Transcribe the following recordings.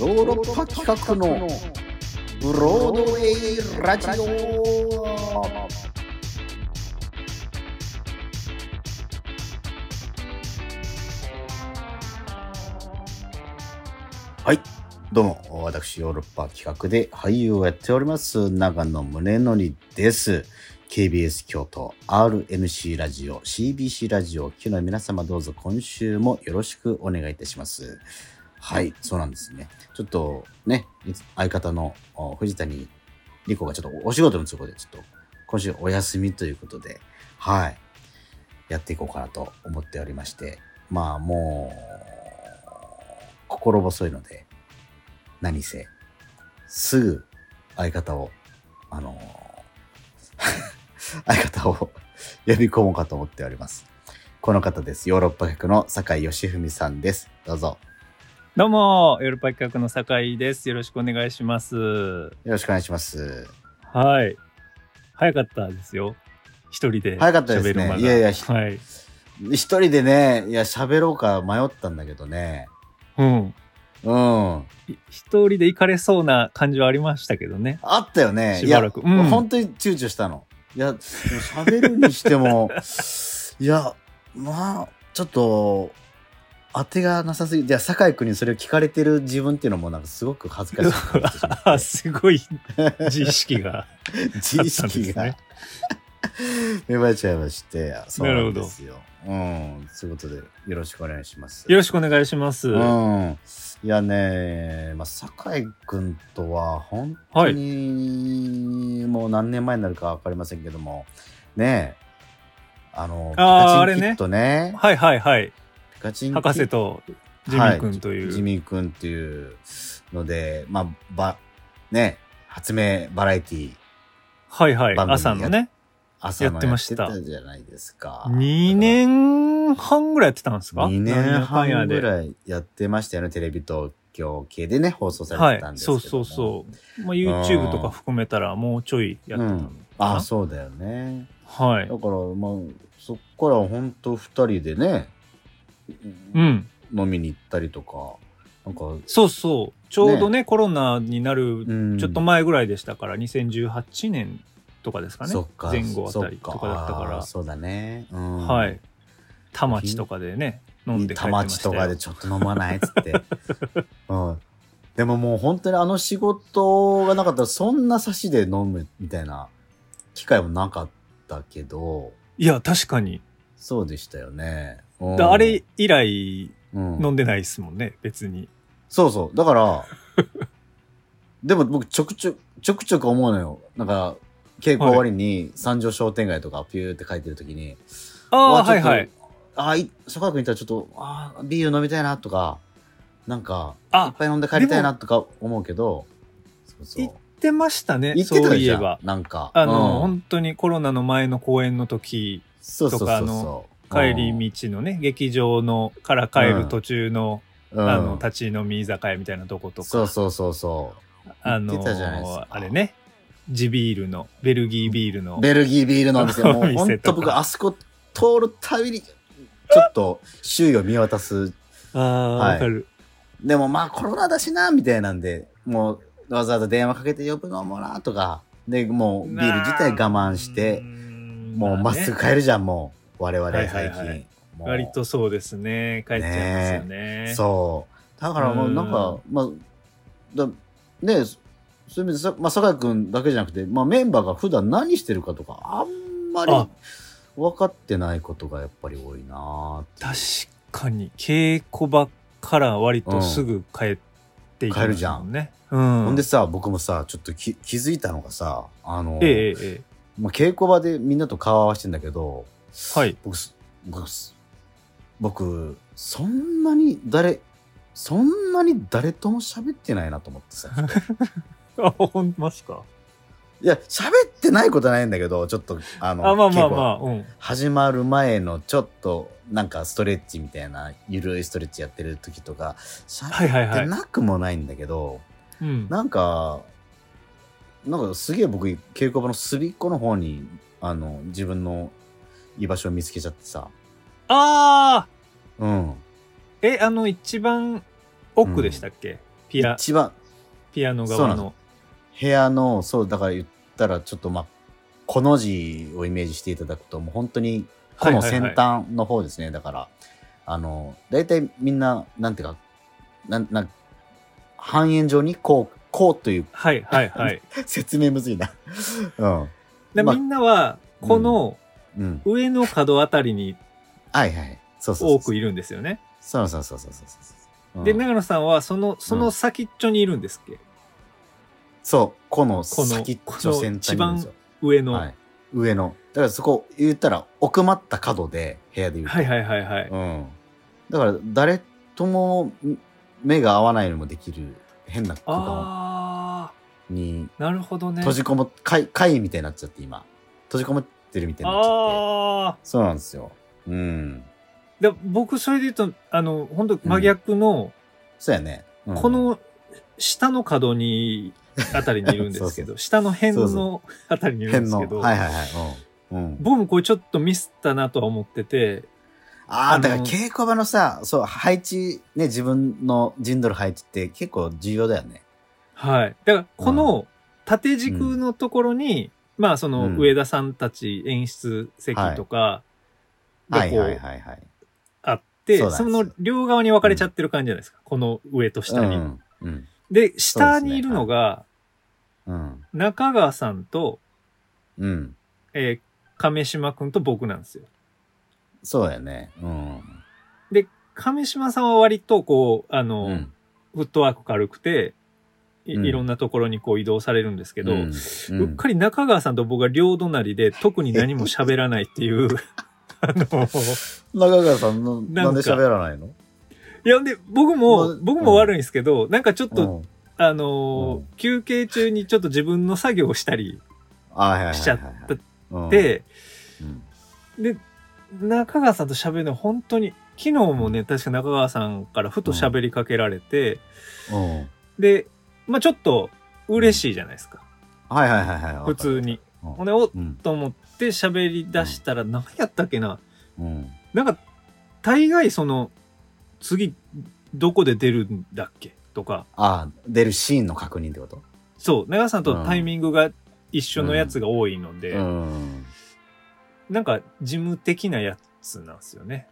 ヨーロッパ企画のブロードウェイラジオ。はい。どうも私ヨーロッパ企画で俳優をやっております長野宗則です。KBS 京都 RNC ラジオ CBC ラジオ機の皆様どうぞ今週もよろしくお願いいたします。はい、そうなんですね。ちょっとね、相方の藤谷莉子がちょっとお仕事の都合でちょっと今週お休みということで、はい、やっていこうかなと思っておりまして、まあもう、心細いので、何せ、すぐ相方を、あの 相方を 呼び込もうかと思っております。この方です。ヨーロッパ局の酒井義文さんです。どうぞ。どうも、ヨーロッパ企画の酒井です。よろしくお願いします。よろしくお願いします。はい。早かったですよ。一人で。早かったですねいやいやひはい。一人でね、いや、喋ろうか迷ったんだけどね。うん。うん。い一人で行かれそうな感じはありましたけどね。あったよね。しばらくうん本当に躊躇したの。いや、喋るにしても、いや、まあ、ちょっと、当てがなさすぎて、じゃあ、酒井君にそれを聞かれてる自分っていうのもなんかすごく恥ずかしくなってしまってあすごい自意識が。自意識が芽生えちゃいまして、そうななるほどんですよ。うん。そういうことで、よろしくお願いします。よろしくお願いします。うん。いやね、まあ、酒井君とは本当にもう何年前になるか分かりませんけども、ねえ、あの、あーピカチンキットね、はいはいはい。ピカチン博士とジミー君という。はいジミー君っていうので、まあ、ば、ね、発明バラエティはいはい。朝のね。朝のやってましたじゃないですか。2年半ぐらいやってたんですか？2年半ぐい。らいやってましたよね、テレビ東京系でね、放送さはいれてたん。ですけども。そうそうそう。まあ、YouTube とか含めたらもうちょいやってたのかな、ああ、そうだよね。はいだ。から、まあ、そっから本当二人でね、うん。飲みに行ったりとか、なんか、そうそう。ちょうどね、コロナになるうんちょっと前ぐらいでしたから、2018年とかですかね。前後あたりとかだったから。そうだね。うんはい。田町とかでね、飲んで帰って田ましたよ。町とかでちょっと飲まないっつって。うん。でももう本当にあの仕事がなかったらそんな差しで飲むみたいな機会もなかったけど、いや、確かに。そうでしたよね。うんだあれ以来うん飲んでないですもんね、別に。そうそう。だから、でも僕ちょくちょく、ちょくちょく思うのよ。なんか、稽古終わりに三条商店街とかピューって書いてるときに、ああ、わちょっとはいはい。。ああ、い、坂川君いたらちょっと、ああ、ビール飲みたいなとか、なんか、いっあ、ぱい飲んで帰りたいなとか思うけど、そうそう。言ってましたね、言ってそうたじゃん。いえば。なんか。あの、うん本当にコロナの前の公演の時、そうそうそうとかあそう。帰り道のね、劇場のから帰る途中の、うん、あの、うん立ち飲み居酒屋みたいなとことか。そうそうそうそあ言ってたじゃないですかあれね、地ビールの、ベルギービールのう。。ベルギービールのお店、もうお店本当とか僕あそこ通るたびに、ちょっと周囲を見渡すああ、はいわかる。でもまあコロナだしな、みたいなんで、もうわざわざ電話かけて呼ぶのもな、とか。で、もうビール自体我慢して、もうまっすぐ帰るじゃん、もう。我々はい最近。はいはいもう割とそうですね。帰っちゃいますよね。そう。だからもうなんか、まあ、だねそういう意味でさ、まあ、酒井君だけじゃなくて、まあ、メンバーが普段何してるかとか、あんまりあ分かってないことがやっぱり多いな確かに、稽古場から割とすぐ帰っていきますもんね。うん。ほんでさ、僕もさ、ちょっとき気づいたのがさ、あの、えええええまあ、稽古場でみんなと顔合わせてんだけど、え。はい。僕す、僕す、僕、そんなに誰、そんなに誰とも喋ってないなと思ってさ。あ、ほんますか。いや、喋ってないことはないんだけど、ちょっと、あの、あ、まあまあまあ、うん。始まる前のちょっと、なんかストレッチみたいな、ゆるいストレッチやってる時とか、喋って。なくもないんだけど、うん。なんか、なんかすげえ僕、稽古場の隅っこの方に、あの、自分の居場所を見つけちゃってさ、ああうん。え、あの、一番奥でしたっけ、ピア。一番。ピアノそうなんで側の。部屋の、そう、だから言ったらちょっとまあ、この字をイメージしていただくと、もう本当に、この先端の方ですね。だから、あの、大体みんな、なんていうか、なん、なん、半円状にこう、こうというはいはいはい。説明むずいな。うん。まあでみんなはこのうん。上の角あたりにはいはい。そうそうそう。多くいるんですよねそうそうそうそうそうそう。うんで長野さんはそのその先っちょにいるんですっけ？そう、このこの先っちょ先端にいるんですよ。上の、はい。上の。だからそこ、言ったら奥まった角で、部屋で言うと。はいはいはいはいうん。だから、誰ともん目が合わないのもできる変な空間あにあなるほどね閉じこもっ、怪怪みたいになっちゃって、今。閉じこもってるみたいになっちゃって。ああそうなんですよ。うん。で僕それで言うとあの本当真逆の、そうやね。うんこ、の下の角にあたりにいるんですけど 下の辺そうそのあたりにいるん。ですけど、はいはいはい。うん。うん、僕もこれちょっとミスったなとは思っててああ、だから稽古場のさ、そう、配置、ね、自分の陣取る配置って結構重要だよね。はいだからこの縦軸のところに、まあそのうん上田さんたち演出席とかがこう。あって、その両側に分かれちゃってる感じじゃないですか、この上と下に。で下にいるのがうん。中川さんと、うん。えー亀島くんと僕なんですよ。そうやね。うん。で亀島さんは割とこうあの、うん。フットワーク軽くてい,、ろんなところにこう移動されるんですけど、ううん。っかり中川さんと僕が両隣で特に何も喋らないっていう あの中川さんの、なんで喋らないの？いやで僕も、まあ僕も悪いんですけど、なんかちょっと、うん。あのーうん。休憩中にちょっと自分の作業をしたり。しちゃったうん、で、中川さんと喋るのは本当に昨日もね確か中川さんからふと喋りかけられて、うん。でまあちょっと嬉しいじゃないですか、はいはいはいはい。普通に。うん。ほんでおっうん。と思って喋り出したら何やったっけなうん。なんか大概その次どこで出るんだっけ？とかあ出るシーンの確認ってこと？そう長川さんとタイミングが一緒のやつが多いので、うん。なんか事務的なやつなんですよね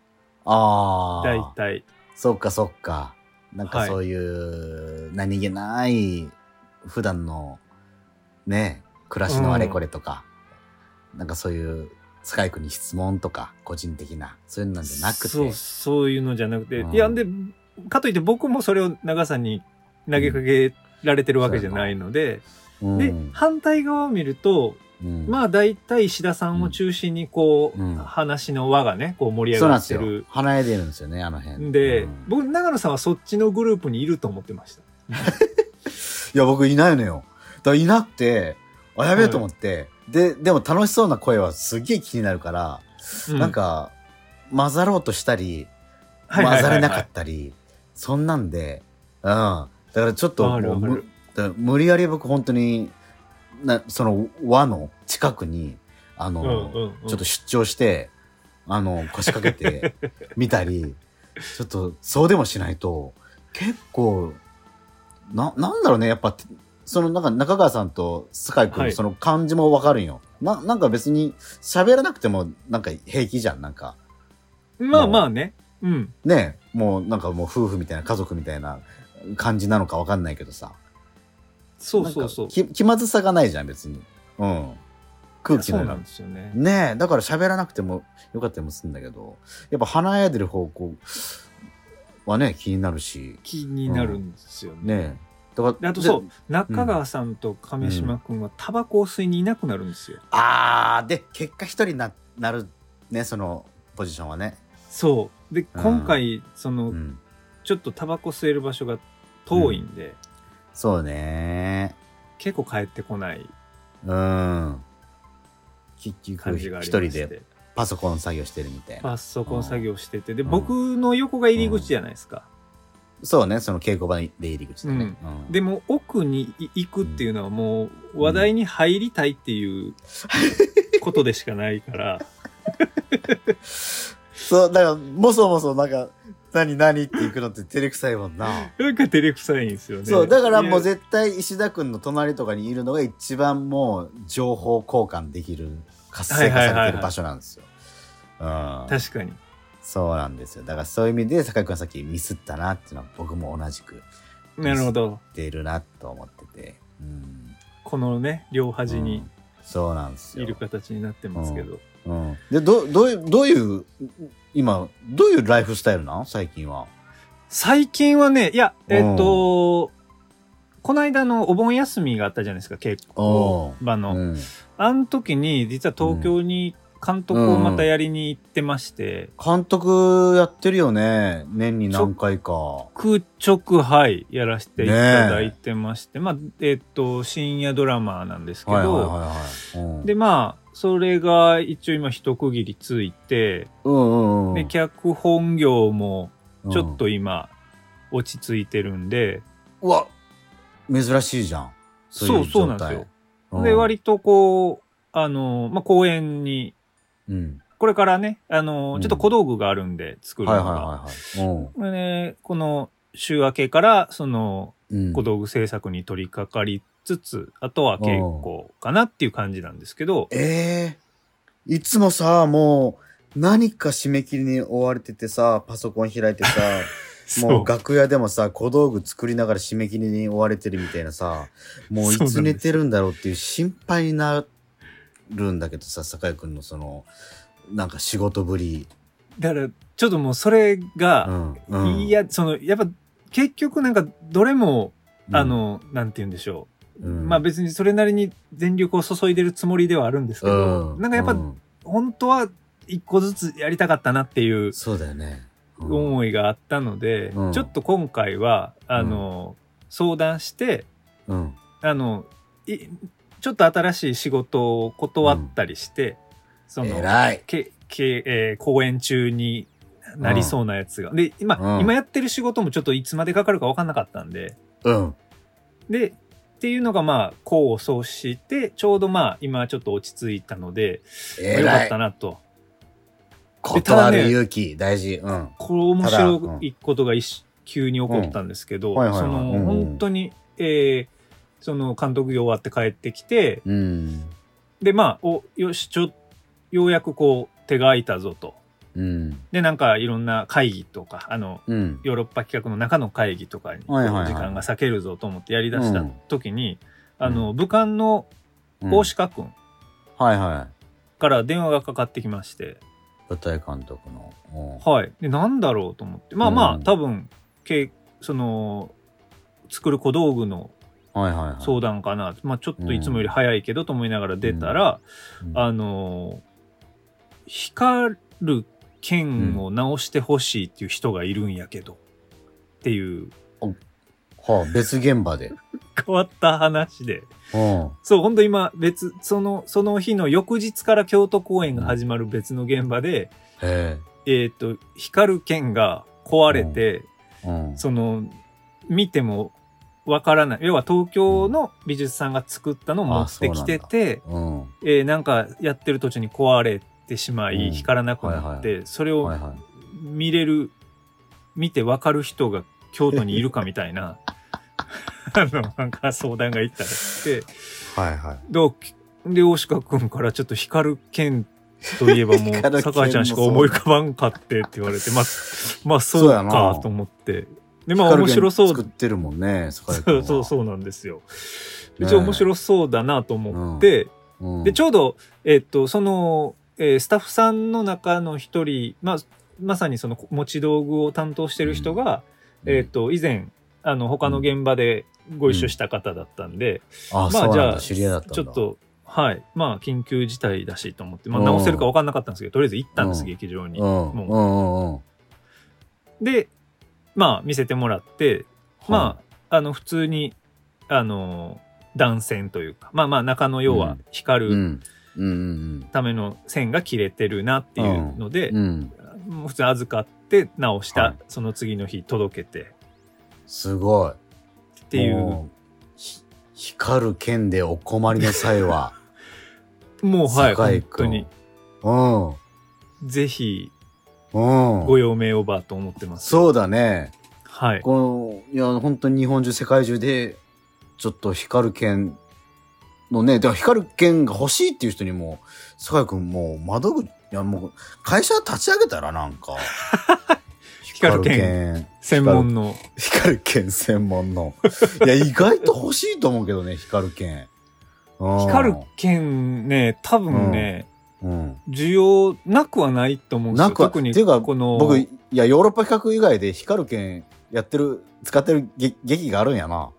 ああ。大体そっかそっか。なんはいかそういう、何気ない、普段の、ね、暮らしのあれこれとか、なんかそういう、スカイクに質問とか、個人的な、そういうのじゃなくて。そうそういうのじゃなくて、うん。いやでかといって僕もそれを長川さんに投げかけられてるわけじゃないので、うん、で反対側を見るとうん、まあ大体石田さんを中心にこう、うん。話の輪がねこう盛り上がってる。離れてるんですよね、あの辺。で、うん。僕長野さんはそっちのグループにいると思ってましたいや、僕いないのよ。だからいなくて、あ、やべえと思って、で、でも楽しそうな声はすっげえ気になるから、うなんか、混ざろうとしたり、混ざれなかったり、そんなんで、うん。だからちょっともうむわかるわかる。だから無理やり僕本当に、なその輪の近くに、あの、うんうんうん。ちょっと出張して、あの、腰掛けてみたり、ちょっとそうでもしないと、結構、な、なんだろうね、やっぱ、そのなんか中川さんとスカイ君はいのその感じもわかるんよ。な、なんか別に喋らなくてもなんか平気じゃん、なんか。まあまあねうんねもうなんかもう夫婦みたいな家族みたいな感じなのかわかんないけどさ。そうそうそう気気まずさがないじゃん、別に。うん。空気のそうなんですよねねえ、だから喋らなくてもよかったりもするんだけど、やっぱ華やいでる方向はね、気になるし、気になるんですよね、ね。え。だからであとそう中川さんと亀島君はタバコを吸いにいなくなるんですよ、あー、で、結果一人にななるね、そのポジションはね。そう。でうん。今回その、うん。ちょっとタバコ吸える場所が遠いんで、そうね。結構帰ってこないうん。結局感じがあ一人でパソコン作業してるみたいな。パソコン作業してて。でうん。僕の横が入り口じゃないですか、そうね、その稽古場で入り口でね。うん。でも奥に行くっていうのはもう話題に入りたいっていう ことでしかないから、そう、だから、もそもそ、なんか、何何って行くのって照れくさいもんな。なんか照れくさいんですよね。そう、だからもう絶対石田くんの隣とかにいるのが一番もう情報交換できる、活性化されてる場所なんですよ。うん。確かに。そうなんですよ。だからそういう意味で、坂井くんはさっきミスったなっていうのは僕も同じくなるほど。出るなと思ってて。うん。このね、両端にうんそうなんですよ。いる形になってますけど。うん。で、ど、どういう、どういう、今、どういうライフスタイルなん？最近は。最近はね、いや、うんえっと、この間のお盆休みがあったじゃないですか、結構場の。うん。あの時に、実は東京に監督をまたやりに行ってまして、監督やってるよね。年に何回か。空直はいやらせていただいてまして、まあ、えっと、深夜ドラマなんですけど、で、まあ、それが一応今一区切りついて、うんうんうん。で、脚本業もちょっうん。と今、落ち着いてるんで、うわ珍しいじゃん。そういそうなんですよ。うんで、割とこう、あの、まあ、公演に、うん。これからね、あの、うんちょっと小道具があるんで作るはいのが。はいはいはい。これねこの週明けから、その、小道具制作に取り掛かりつつ、あとは稽古かなっていう感じなんですけど、ええいつもさ、もう、何か締め切りに追われててさ、パソコン開いてさ、もう楽屋でもさ、小道具作りながら締め切りに追われてるみたいなさ、もういつ寝てるんだろうっていう心配になるんだけどさ、酒井くんのその、なんか仕事ぶり。だから、ちょっともうそれうが、ん。うん、いや、その、やっぱ、結局なんか、どれも、うんあ、の、なんて言うんでしょう。うんまあ別にそれなりに全力を注いでるつもりではあるんですけど、うん、なんかやっぱ、うん本当は一個ずつやりたかったなっていうそうだよね。うん思いがあったので、うんちょっと今回は、あの、相談して、うん。あの、いちょっと新しい仕事を断ったりして、その。けけえー公演中になりそうなやつが。で、今、うん今やってる仕事もちょっといつまでかかるか分かんなかったんで、うん。で、っていうのがまあ、功を奏して、ちょうどまあ、今ちょっと落ち着いたので、まあよかった。なと。断る勇気、大事。うん。これ面白いことが一急に起こったんですけど、その、うん本当に、えーその監督業終わって帰ってきて、うん。で、まあ、お、よし、ちょ、ようやくこう、手が空いたぞと。うん。で、なんかいろんな会議とか、あの、うん。ヨーロッパ企画の中の会議とかに、時間が割けるぞと思ってやりだしたうん時に、あの、武漢のうん大鹿君。から電話がかかってきまして、舞台監督の。うんはい。で、なんだろうと思って。まあまあ、うん多分、けその、作る小道具のはいはいはい。相談かな。まあちょっといつもより早いけどと思いながら出たら、うんあの、光る剣を直してほしいっていう人がいるんやけど、っていうはあ、別現場で。変わった話で。うん。そう、本当今別、その、その日の翌日から京都公演が始まる別の現場で、へえっ、と、光る剣が壊れて、え。うん。その、見てもわからない。要は東京の美術さんが作ったのを持ってきてて、うん。えーなんかやってる途中に壊れてしまい、うん光らなくなって、それをはいはい。見れる、見てわかる人が京都にいるかみたいな、あの、なんか相談がいったらして、はいはい。どうで、大鹿くんからちょっと光る剣といえばもう、酒井ちゃんしか思い浮かばんかってって言われて、まあ、まあそうかと思って。で、まあ面白そう作ってるもんね、そうそうそうなんですよ。一応面白そうだなと思って、うん。で、ちょうど、えっと、その、えースタッフさんの中の一人、まあ、まさにその持ち道具を担当してる人が、えっと、以前、あの、他の現場でご一緒した方だったんで、あ、まそうなんだ。あじゃあ、知り合いだったんだ。ちょっと、はい。まあ、緊急事態だしと思って、まあ、うん直せるか分かんなかったんですけど、とりあえず行ったんです、うん劇場にう。ん。う。で、まあ、見せてもらって、まあ、あの、普通に、あの、断線というか、まあまあ、中の要は光るための線が切れてるなっていうので、普通に預かって直した、はいその次の日届けてすごい。っっていう、光る剣でお困りの際は、もうはい、本当に、うん。ぜひ、うん。ご用命オーバーと思ってます。そうだね。はい。この、いや、本当に日本中、世界中で、ちょっと光る剣のね、だから光る剣が欲しいっていう人にも、酒井くんもう窓口、いやもう、会社立ち上げたらなんか。光る剣専門の。光る剣専門の。いや、意外と欲しいと思うけどね、光る剣。うん光る剣ね、多分ね、うん。需要なくはないと思うんですよ。なくは特にっていうかこの、僕、いや、ヨーロッパ企画以外で光る剣やってる、使ってる劇劇があるんやな。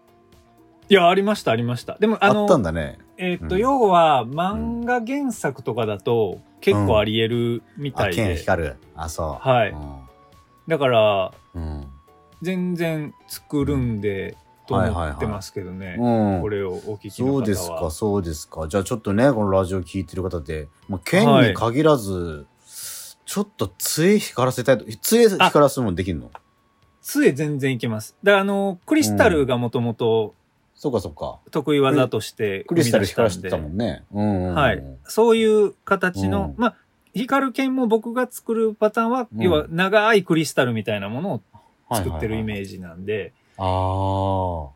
いや、ありました、ありました。でも、あのあった、んだね。えーっと、うん要は、漫画原作とかだと、結構あり得るみたあ、剣いで。光る。あ、そう。はいだから、うん。全然作るんで、とはいはいはい思ってますけどね。うん。これをお聞きの方は。そうですか、そうですか。じゃあちょっとね、このラジオ聞いてる方で、もう剣に限らず、ちょっと杖光らせたいと、杖光らすもんできんの？杖全然いけます。だから、あの、クリスタルがもともとそうかそうか。得意技としてクリスタル光らしてたもんね。うん。はい。そういう形の、うんまあ、光る剣も僕が作るパターンは、うん要は長いクリスタルみたいなものをはい作ってるイ。メージなんで、ああ。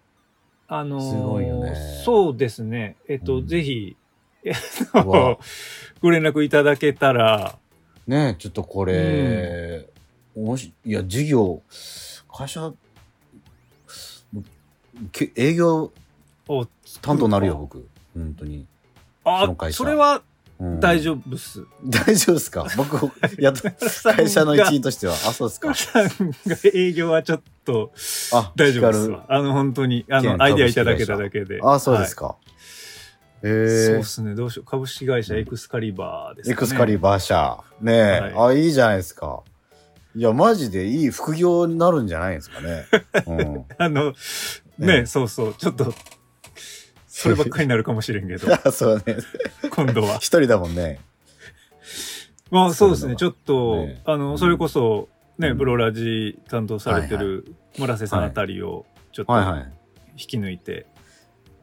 あのーすごいよねそうですね。えっと、うんぜひ、えっうわと、ご連絡いただけたら、ねちょっとこれ、もし、いや、授業、会社、け営業お担当になるよ、僕。本当に。あその会社それはうん大丈夫っす。大丈夫ですか？僕、やっと、会社の一員としては。あ、そうですか。さんが営業はちょっとあ、大丈夫ですわ。あの、本当に、あ県の、アイデアいただけただけで。あ、そうですか。か。えそうーっすね。どうしよう。株式会社エクスカリバーですかね。エクスカリバー社。ねえ、はあ、いいじゃないですか。いや、マジでいい副業になるんじゃないですかね。うん。あの、ねね、そうそう。ちょっと、そればっかりになるかもしれんけど、あ そうね。今度は一。人だもんね。まあそうですね。ちそょっと、ねあの、それこそ、ね、うんブロラジ担当されてる村瀬さんあたりを、ちょっとはいは引き抜いて、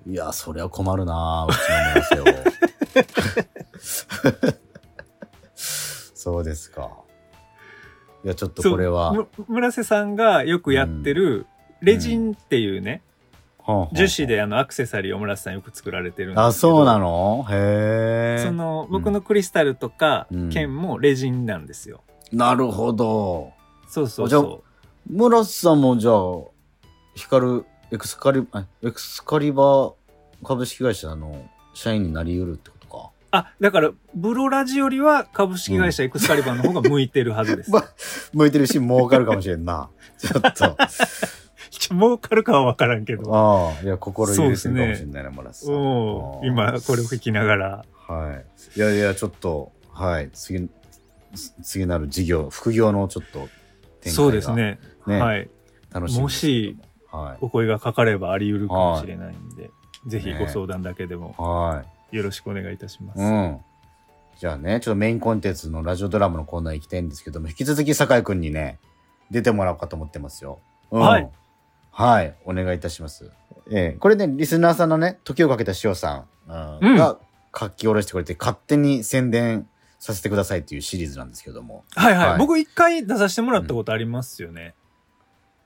い。いや、そりゃ困るなうちの村瀬を。そうですか。いや、ちょっとこれは。村瀬さんがよくやってる、レジンっていうね、樹脂であのアクセサリーを村瀬さんよく作られてるんですけどあ、そうなの？へえ。その僕のクリスタルとかうん剣もレジンなんですよ。なるほど。そうそうじゃあそ村瀬さんもじゃあ、光るエクスカリ、あエクスカリバー株式会社の社員になり得るってことか？う。あ、だからブロラジよりは株式会社エクスカリバーの方が向いてるはずです。まあ、向いてるし、儲かるかもしれんな。ちょっと。儲かるかは分からんけど。ああ、いや、心入れてるかもしれないな、村瀬さん。今これを聞きながら。はい。いやいや、ちょっと、はい。次、次なる事業、副業のちょっと展開が、そうです。ね。ねはい。楽しみもし、はお声がかかればあり得るかもしれないんで、ぜひご相談だけでもい。はい。よろしくお願いいたします。うん。じゃあね、ちょっとメインコンテンツのラジオドラマのコーナー行きたいんですけども、引き続き酒井くんにね、出てもらおうかと思ってますよ。うんはい。はい。お願いいたします。ええこれね、リスナーさんのね、時をかけた塩さん、うんうんが書き下ろしてくれて、勝手に宣伝させてくださいっていうシリーズなんですけども。はいはい。はい僕一回出させてもらったことありますよね。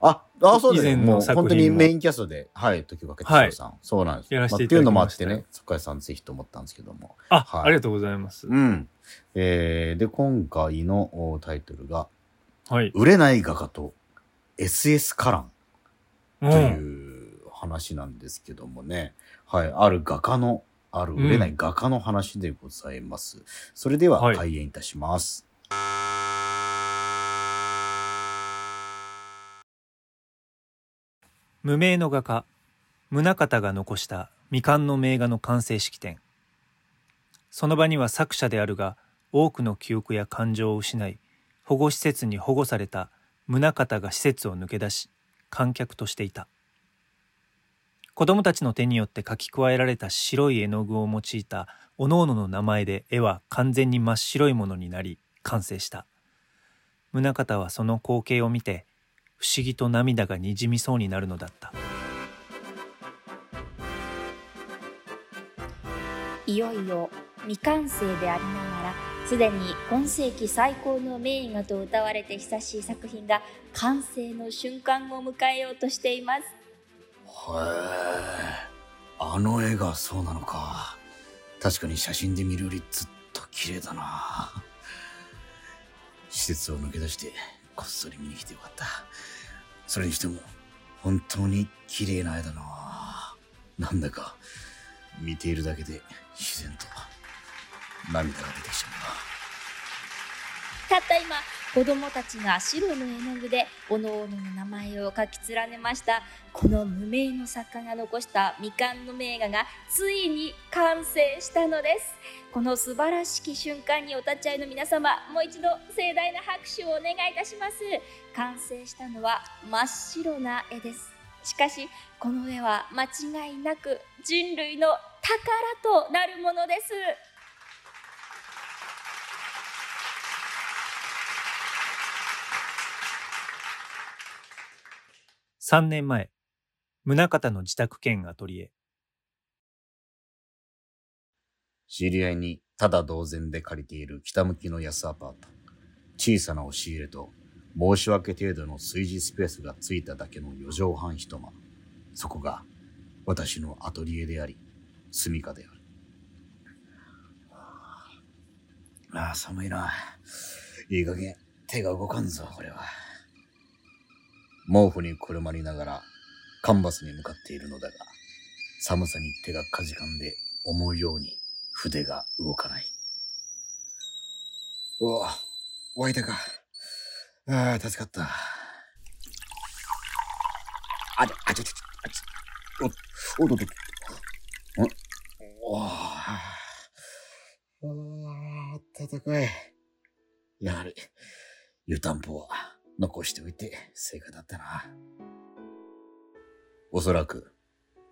あ、あ、そうですね。もう本当にメインキャストで、はい、時をかけた塩さん。そうなんです。やらせていっていうのもあってたね、酒井さんぜひと思ったんですけども。あ、はいありがとうございます。うん。えー、で、今回のおタイトルが、はい。売れない画家と SS カランうといん。う話なんですけどもね、はい、ある画家の、ある売れない画家の話でございます。それでははい開演いたします。無名の画家、宗像が残した未完の名画の完成式典。その場には作者であるが、多くの記憶や感情を失い、保護施設に保護された宗像が施設を抜け出し、観客としていた。子供たちの手によって書き加えられた白い絵の具を用いた各々の名前で絵は完全に真っ白いものになり完成した。宗像はその光景を見て不思議と涙がにじみそうになるのだったいよいよ未完成でありながらすでに今世紀最高の名画と歌われて久しい作品が完成の瞬間を迎えようとしています。へえ、あの絵がそうなのか。確かに写真で見るよりずっと綺麗だな。施設を抜け出してこっそり見に来てよかった。それにしても本当に綺麗な絵だな。なんだか見ているだけで自然と涙が出てきちゃう。たった今子供たちが白の絵の具で各々の名前を書き連ねました。この無名の作家が残した未完の名画がついに完成したのです。この素晴らしき瞬間にお立ち会いの皆様もう一度盛大な拍手をお願いいたします。完成したのは真っ白な絵です。しかしこの絵は間違いなく人類の宝となるものです。3年前、宗像の自宅兼アトリエ。知り合いにただ同然で借りている北向きの安アパート。小さな押し入れと申し訳程度の炊事スペースがついただけの4畳半一間。そこが私のアトリエであり、住処である。ああ、寒いな。いい加減手が動かんぞ、これは。毛布にくるまりながらカンバスに向かっているのだが、寒さに手がかじかんで思うように筆が動かない。おお、湧いたか。ああ、助かった。あ、ちょ、あちょ、ちょ、あちょ、お、おどど。んおああ、暖かい。やはり、湯たんぽは残しておいて正解だったな。おそらく、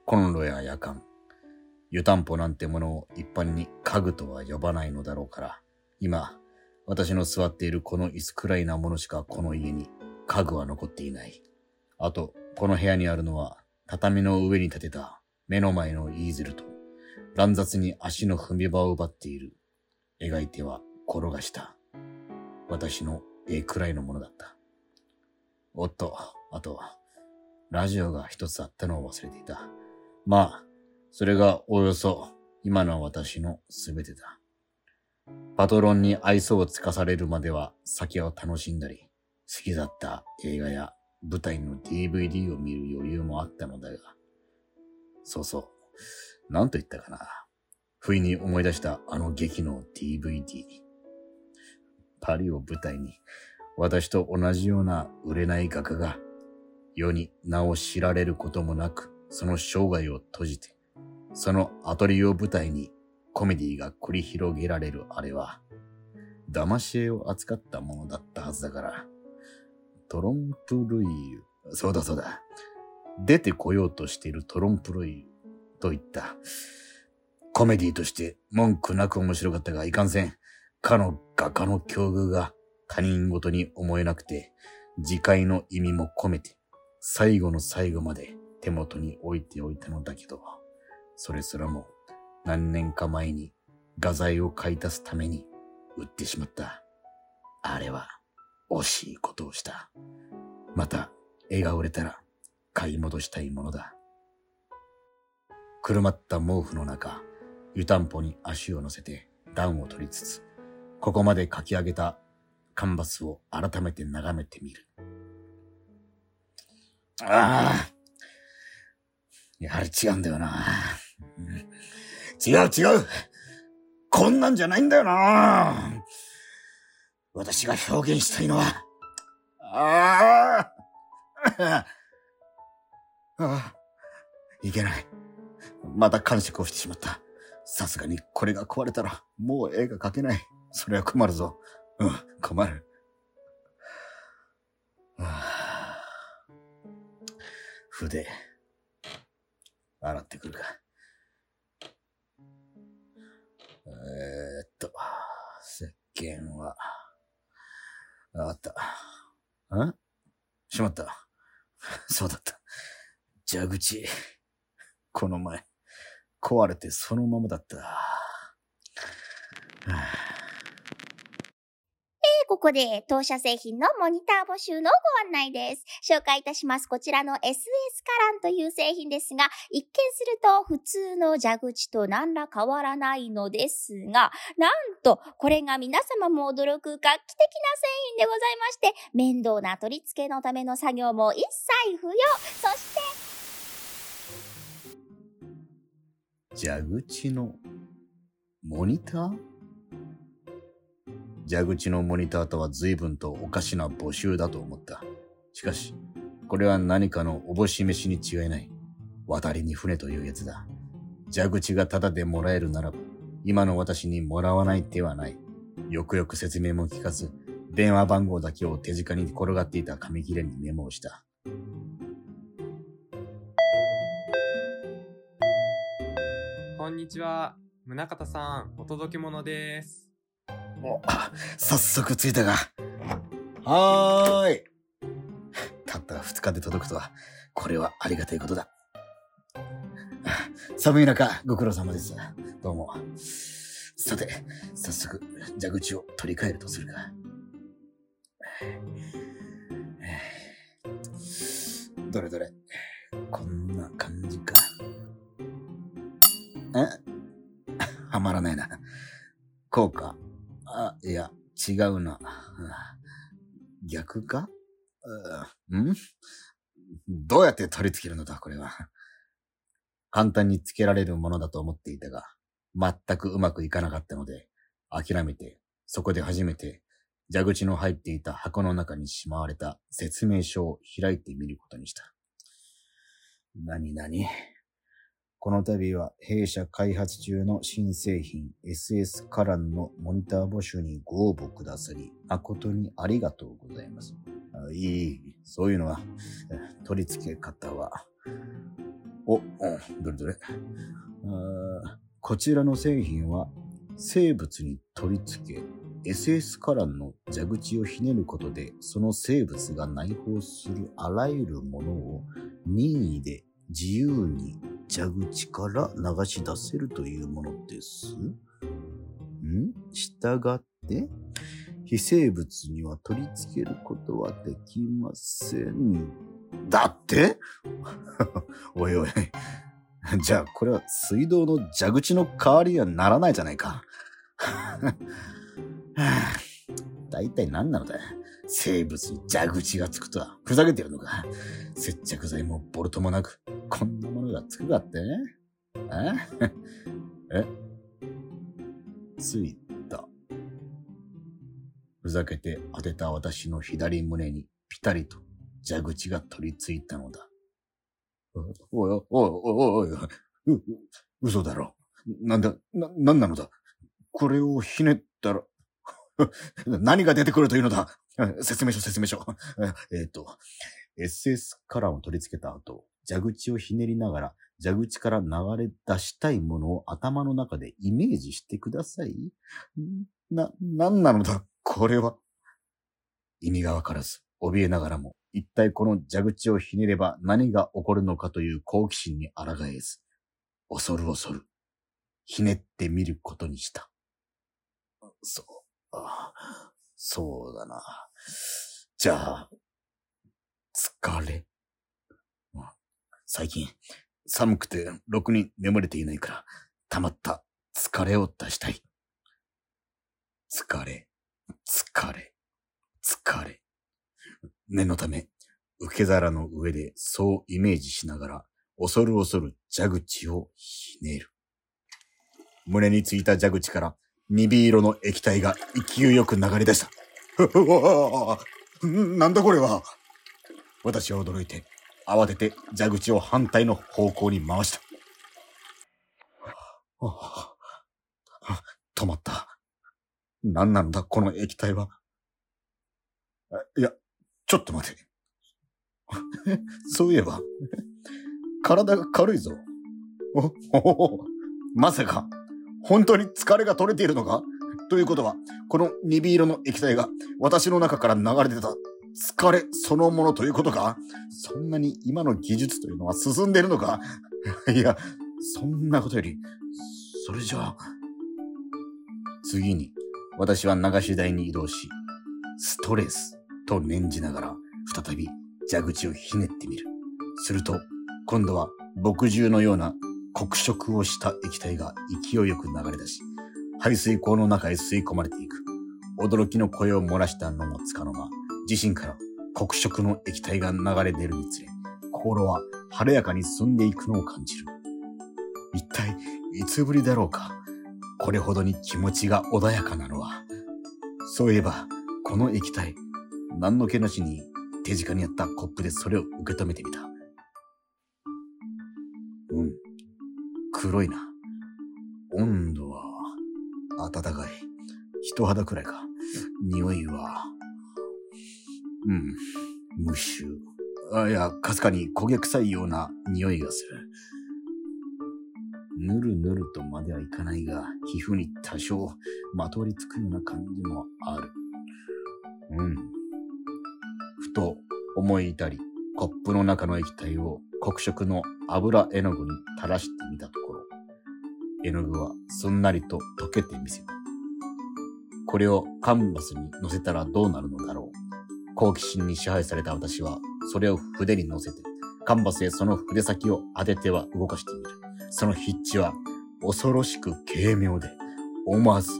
コンロや夜間、湯たんぽなんてものを一般に家具とは呼ばないのだろうから、今、私の座っているこの椅子くらいなものしかこの家に家具は残っていない。あと、この部屋にあるのは、畳の上に立てた目の前のイーゼルと、乱雑に足の踏み場を奪っている。描いては転がした。私の絵くらいのものだった。おっと、あと、ラジオが一つあったのを忘れていた。まあ、それがおよそ今の私のすべてだ。パトロンに愛想をつかされるまでは酒を楽しんだり、好きだった映画や舞台の DVD を見る余裕もあったのだが、そうそう、なんと言ったかな。不意に思い出したあの劇の DVD。パリを舞台に私と同じような売れない画家が世に名を知られることもなくその生涯を閉じてそのアトリエを舞台にコメディが繰り広げられるあれは騙し絵を扱ったものだったはずだからトロンプルイユそうだそうだ。出てこようとしているトロンプルイユと言ったコメディとして文句なく面白かったがいかんせんかの画家の境遇が他人事に思えなくて、次回の意味も込めて、最後の最後まで手元に置いておいたのだけど、それすらも何年か前に画材を買い足すために売ってしまった。あれは惜しいことをした。また絵が売れたら買い戻したいものだ。くるまった毛布の中、湯たんぽに足を乗せて暖を取りつつ、ここまで書き上げたカンバスを改めて眺めてみる。ああ。やはり違うんだよな。違う違う。こんなんじゃないんだよな。私が表現したいのは、ああ。ああ。いけない。また感触をしてしまった。さすがにこれが壊れたらもう絵が描けない。それは困るぞ。うん、困る。筆、洗ってくるか。えー、っと、石鹸は、あった。ん？しまった。そうだった。蛇口、この前、壊れてそのままだった。はあここで当社製品のモニター募集のご案内です。紹介いたします。こちらの SS カランという製品ですが、一見すると普通の蛇口と何ら変わらないのですが、なんと、これが皆様も驚く画期的な製品でございまして、面倒な取り付けのための作業も一切不要。そして、蛇口のモニター？蛇口のモニターとは随分とおかしな募集だと思った。しかし、これは何かのおぼし飯に違いない。渡りに船というやつだ。蛇口がタダでもらえるならば、今の私にもらわない手はない。よくよく説明も聞かず、電話番号だけを手近に転がっていた紙切れにメモをした。こんにちは。宗方さん、お届け物です。お、早速着いたが。はーい。たった二日で届くとは、これはありがたいことだ。寒い中、ご苦労様です。どうも。さて、早速、蛇口を取り替えるとするか。どれどれ。こんな感じか。え はまらないな。こうか。あ、いや、違うな。逆か？うん？どうやって取り付けるのだ、これは。簡単に付けられるものだと思っていたが、全くうまくいかなかったので、諦めて、そこで初めて、蛇口の入っていた箱の中にしまわれた説明書を開いてみることにした。何何？この度は弊社開発中の新製品 SS カランのモニター募集にご応募くださり、誠にありがとうございます。あいい、そういうのは、取り付け方は、お、うんどれどれこちらの製品は生物に取り付け、SS カランの蛇口をひねることで、その生物が内包するあらゆるものを任意で自由に蛇口から流し出せるというものです。ん？従って、非生物には取り付けることはできません。だって？おいおい。じゃあ、これは水道の蛇口の代わりにはならないじゃないか。大体何なのだ生物に蛇口がつくとは、ふざけてるのか。接着剤もボルトもなく、こんなものがつくかってえ？え？ついた。ふざけて当てた私の左胸にピタリと蛇口が取り付いたのだ。おいおいおいおいおい、う嘘だろ。なんだ、な、なんなのだ。これをひねったら、何が出てくるというのだ説明書、説明書。えっと、SS カラーを取り付けた後、蛇口をひねりながら、蛇口から流れ出したいものを頭の中でイメージしてください。な、なんなのだ？これは。意味がわからず、怯えながらも、一体この蛇口をひねれば何が起こるのかという好奇心に抗えず、恐る恐る、ひねってみることにした。そう。そうだな。じゃあ、疲れ。最近、寒くてろくに眠れていないから、溜まった疲れを出したい。疲れ、疲れ、疲れ。念のため、受け皿の上でそうイメージしながら、恐る恐る蛇口をひねる。胸についた蛇口から、鈍色の液体が勢いよく流れ出した。なんだこれは私は驚いて、慌てて蛇口を反対の方向に回した。止まった。何なんだ、この液体は。いや、ちょっと待て。そういえば、体が軽いぞ。まさか、本当に疲れが取れているのか？ということは、この鈍色の液体が私の中から流れ出た疲れそのものということか？そんなに今の技術というのは進んでいるのか？いや、そんなことより、それじゃあ、次に、私は流し台に移動し、ストレスと念じながら再び蛇口をひねってみる。すると、今度は墨汁のような黒色をした液体が勢いよく流れ出し、排水口の中へ吸い込まれていく。驚きの声を漏らしたのもつかの間、自身から黒色の液体が流れ出るにつれ、心は晴れやかに進んでいくのを感じる。一体、いつぶりだろうか？これほどに気持ちが穏やかなのは。そういえば、この液体、何の気なしに手近にあったコップでそれを受け止めてみた。黒いな。温度は、暖かい。人肌くらいか。匂いは、うん。無臭。あ、いや、かすかに焦げ臭いような匂いがする。ぬるぬるとまではいかないが、皮膚に多少まとわりつくような感じもある。うん。ふと思い至り、コップの中の液体を黒色の油絵の具に垂らしてみたところ、絵の具はすんなりと溶けてみせた。これをカンバスに乗せたらどうなるのだろう。好奇心に支配された私は、それを筆に乗せて、カンバスへその筆先を当てては動かしてみる。その筆致は恐ろしく軽妙で、思わず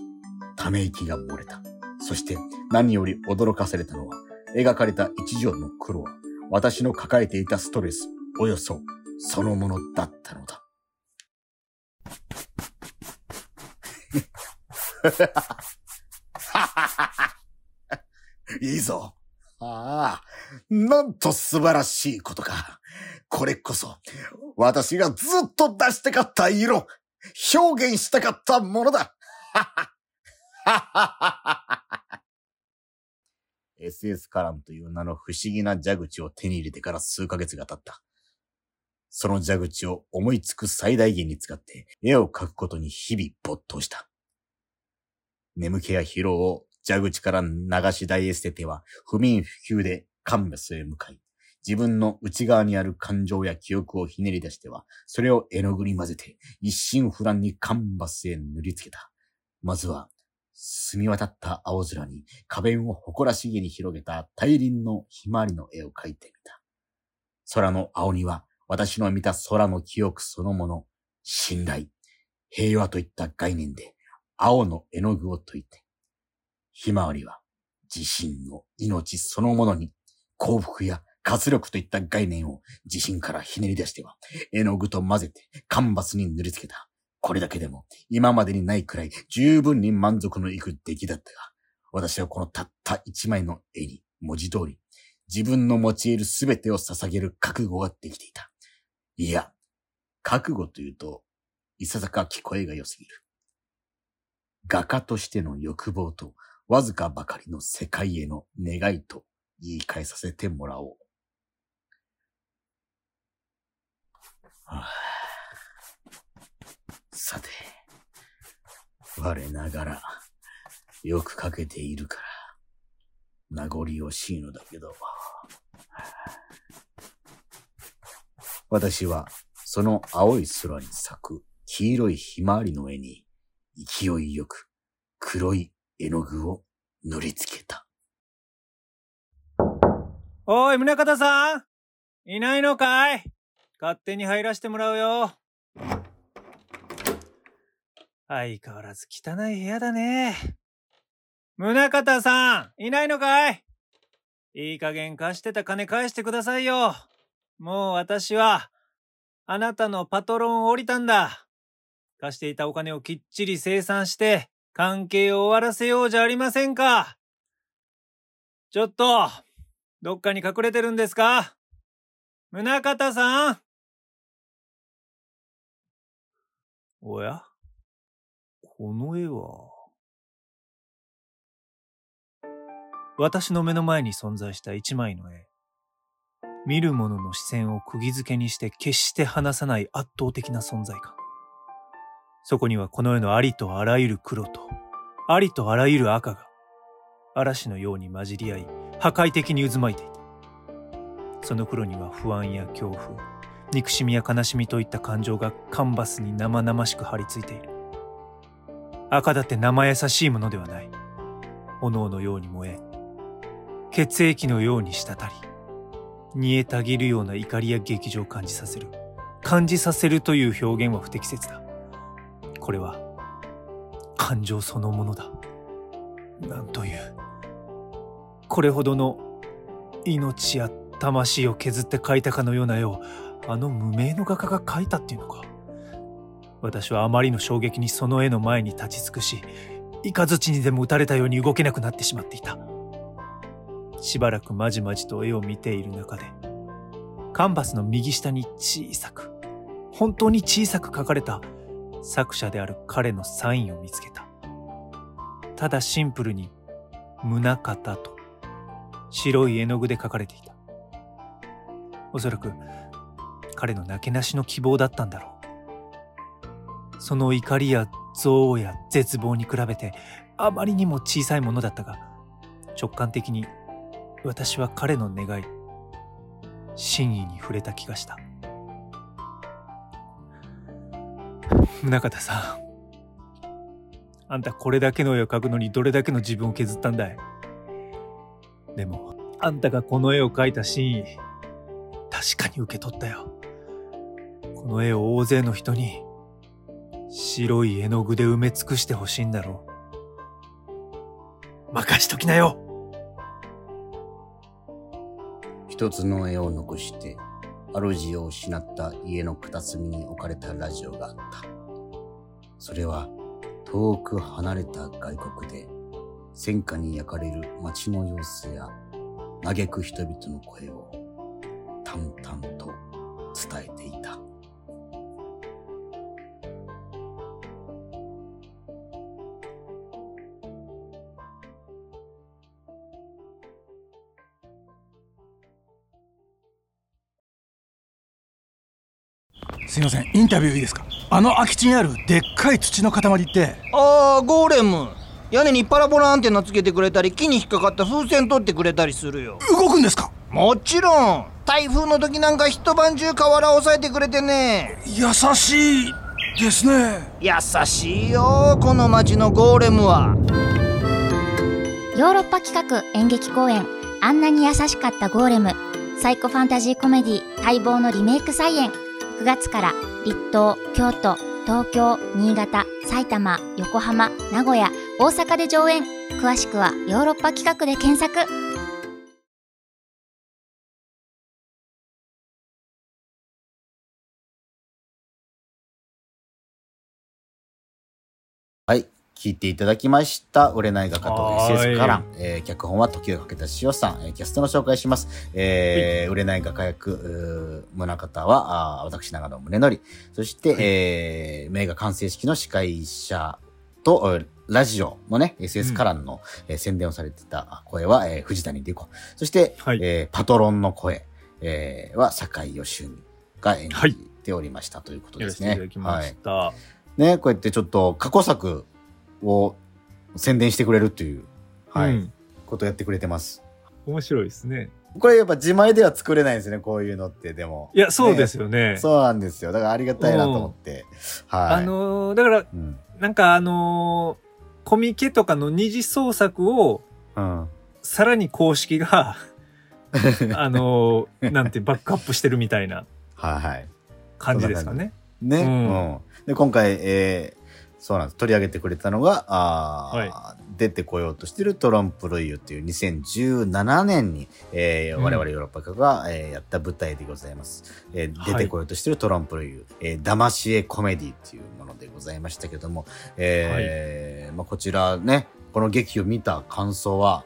ため息が漏れた。そして何より驚かされたのは、描かれた一条の黒は、私の抱えていたストレス、およそそのものだったのだ。いいぞ。ああ、なんと素晴らしいことか。これこそ、私がずっと出したかった色、表現したかったものだ。SS カランという名の不思議な蛇口を手に入れてから数ヶ月が経った。その蛇口を思いつく最大限に使って絵を描くことに日々没頭した。眠気や疲労を蛇口から流し台へ捨てては不眠不休でカンバスへ向かい、自分の内側にある感情や記憶をひねり出しては、それを絵の具に混ぜて一心不乱にカンバスへ塗りつけた。まずは、澄み渡った青空に花弁を誇らしげに広げた大輪のひまわりの絵を描いてみた。空の青には私の見た空の記憶そのもの、信頼、平和といった概念で青の絵の具を解いて、ひまわりは自身の命そのものに幸福や活力といった概念を自身からひねり出しては、絵の具と混ぜてカンバスに塗りつけた。これだけでも今までにないくらい十分に満足のいく出来だったが、私はこのたった一枚の絵に文字通り自分の持ち得るすべてを捧げる覚悟ができていた。いや、覚悟というと、いささか聞こえが良すぎる。画家としての欲望とわずかばかりの世界への願いと言い換えさせてもらおう。はあさて、我ながらよく書けているから、名残惜しいのだけど、私はその青い空に咲く黄色いひまわりの絵に勢いよく黒い絵の具を塗りつけた。おい、宗方さんいないのかい？勝手に入らせてもらうよ。相変わらず汚い部屋だね。宗方さんいないのかい？いい加減貸してた金返してくださいよ。もう私は、あなたのパトロンを降りたんだ。貸していたお金をきっちり生産して、関係を終わらせようじゃありませんか。ちょっと、どっかに隠れてるんですか？宗方さん？おや？この絵は？私の目の前に存在した一枚の絵。見る者の視線を釘付けにして決して離さない圧倒的な存在感。そこにはこの世のありとあらゆる黒と、ありとあらゆる赤が、嵐のように混じり合い、破壊的に渦巻いていた。その黒には不安や恐怖、憎しみや悲しみといった感情がカンバスに生々しく張り付いている。赤だって生優しいものではない。炎のように燃え、血液のように滴り煮えたぎるような怒りや劇場を感じさせる。感じさせるという表現は不適切だ。これは感情そのものだ。なんという。これほどの命や魂を削って描いたかのような絵をあの無名の画家が描いたっていうのか。私はあまりの衝撃にその絵の前に立ち尽くし雷にでも打たれたように動けなくなってしまっていた。しばらくまじまじと絵を見ている中でカンバスの右下に小さく本当に小さく書かれた作者である彼のサインを見つけた。ただシンプルに「宗方」と白い絵の具で書かれていた。おそらく彼のなけなしの希望だったんだろう。その怒りや憎悪や絶望に比べてあまりにも小さいものだったが直感的に私は彼の願い真意に触れた気がした。宗像さん。あんたこれだけの絵を描くのにどれだけの自分を削ったんだい？でもあんたがこの絵を描いた真意確かに受け取ったよ。この絵を大勢の人に白い絵の具で埋め尽くしてほしいんだろう。任しときなよ。一つの絵を残して主を失った家の片隅に置かれたラジオがあった。それは遠く離れた外国で戦火に焼かれる街の様子や嘆く人々の声を淡々と伝えていた。すいません。インタビューいいですか？あの空き地にあるでっかい土の塊って。ああゴーレム。屋根にパラボラアンテナつけてくれたり木に引っかかった風船取ってくれたりするよ。動くんですか？もちろん。台風の時なんか一晩中河原を押さえてくれてね。優しいですね。優しいよこの町のゴーレムは。ヨーロッパ企画演劇公演「あんなに優しかったゴーレム」サイコファンタジーコメディ待望のリメイク再演9月から立東京都東京新潟埼玉横浜名古屋大阪で上演。詳しくはヨーロッパ企画で検索。聞いていただきました。売れない画家と SS から、えー脚本は時をかけた塩さん、えーキャストの紹介します。えー売れない画家役、宗方は、あー私、長野宗則。そして、えー名画完成式の司会者と、えーラジオのね、SS カランの、えー宣伝をされてた声は、えー藤谷莉子。そして、はいえーパトロンの声、えーは坂井義文が演じておりましたということやですね。らせていただきました、ね、こうやってちょっと過去作を宣伝してくれるっていう、はい、うんことをやってくれてます。面白いですねこれやっぱ自前では作れないんですね、こういうのって、でも。いやそうですよねそうなんですよ。だからありがたいなと思って。はい。あのーだからうん。なんかあのーコミケとかの二次創作をうん。さらに公式が あのーなんてバックアップしてるみたいなはいはい。感じですかね。ね。ううんん。で、今回、えーそうなんです。取り上げてくれたのが、あーは出てこようとしているトロンプルイユっていう2017年に、えーうん。我々ヨーロッパ化が、えーやった舞台でございます。えーはい。出てこようとしているトロンプルイユ、えー騙し絵コメディっていうものでございましたけども、えーまあ、こちらね、この劇を見た感想は、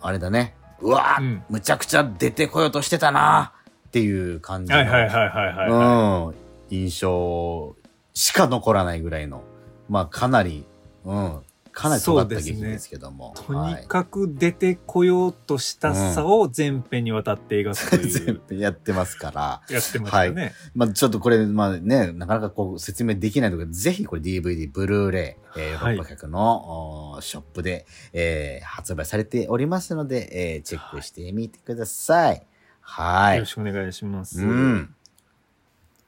あれだね、うわー、うん。むちゃくちゃ出てこようとしてたなっていう感じの、はいはいはいはいはい、はうん、印象しか残らないぐらいの、まあかなり、うん、かなり尖った劇ですけども。い。とにかく出てこようとしたさを全編にわたって描くとはい、い全う、部やってますから。やってましたね。まあちょっとこれ、まあね、なかなかこう説明できないので、ぜひこれ DVD、ブルーレイ、えー、ヨはいーロッパ客の、おーショップで、えー発売されておりますので、えーチェックしてみてください。はい。よろしくお願いします。うん。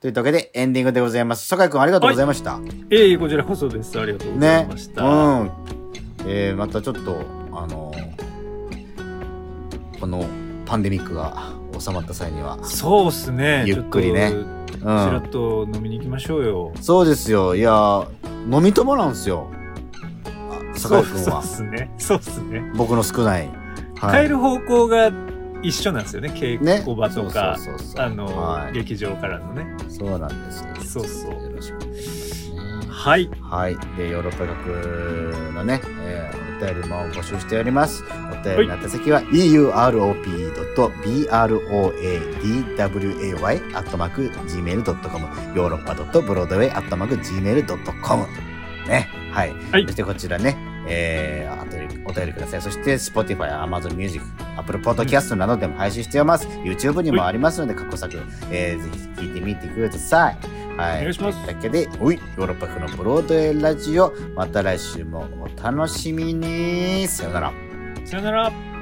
というわけで、エンディングでございます。酒井くんありがとうございました。ええこちらこそです。ありがとうございねました。うん。えー、またちょっと、あのこのパンデミックが収まった際には。そうっすねゆっくりねちらっと飲みに行きましょうよ、そうですよ。いや、飲み友なんですよ。酒井君はそうっ。すねそうっすね、僕の少ない。はい帰る方向が一緒なんですよね稽ね古場とか、あの、はい劇場からのねそうなんです。そうそうよろしくお願いしますね。はいはい。で、ヨーロッパ学のね、えーお便りも募集しております。お便りの宛先は、europ.broway.gmail.com ヨーロッパ .broadway.gmail.com ね。はい。はいそしてこちらね、えー、お便りください。そして、Spotify、Amazon Music、Apple Podcast などでも配信しております。YouTube にもありますので、過去作、えー、ぜひ聞いてみてください。はい。お願いしますだけで、おい、ヨーロッパ風のブロードウェイラジオ、また来週もお楽しみに。さよなら。さよなら